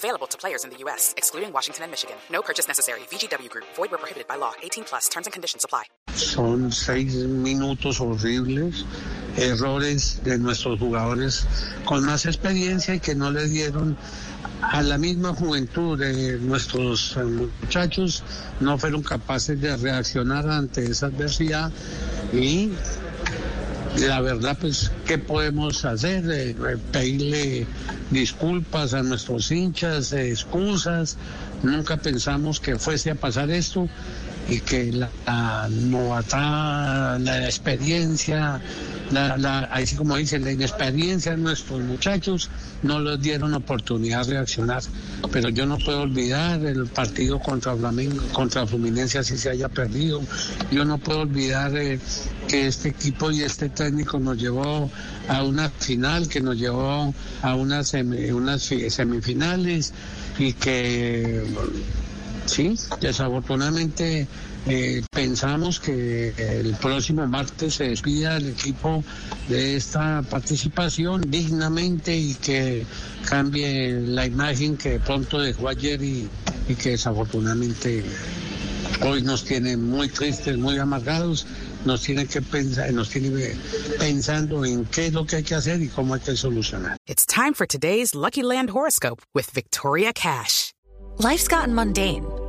Available to players in the U.S., excluding Washington and Michigan. No purchase necessary. VGW Group. Void where prohibited by law. 18 plus. Terms and conditions apply. Son seis minutos horribles, errores de nuestros jugadores con más experiencia y que no le dieron a la misma juventud de nuestros eh, muchachos, no fueron capaces de reaccionar ante esa adversidad y la verdad, pues, ¿qué podemos hacer? Eh, eh, pedirle disculpas a nuestros hinchas, eh, excusas. Nunca pensamos que fuese a pasar esto y que la, la novatá, la experiencia, la, la, así como dicen, la inexperiencia de nuestros muchachos no les dieron oportunidad de reaccionar. Pero yo no puedo olvidar el partido contra Flamengo, contra Fluminense así se haya perdido. Yo no puedo olvidar eh, que este equipo y este técnico nos llevó a una final, que nos llevó a unas, unas semifinales y que Sí, desafortunadamente eh, pensamos que el próximo martes se despida el equipo de esta participación dignamente y que cambie la imagen que de pronto dejó ayer y, y que desafortunadamente hoy nos tiene muy tristes, muy amargados nos tiene que pensar, nos tiene pensando en qué es lo que hay que hacer y cómo hay que solucionar. It's time for today's Lucky Land horoscope with Victoria Cash. Life's gotten mundane,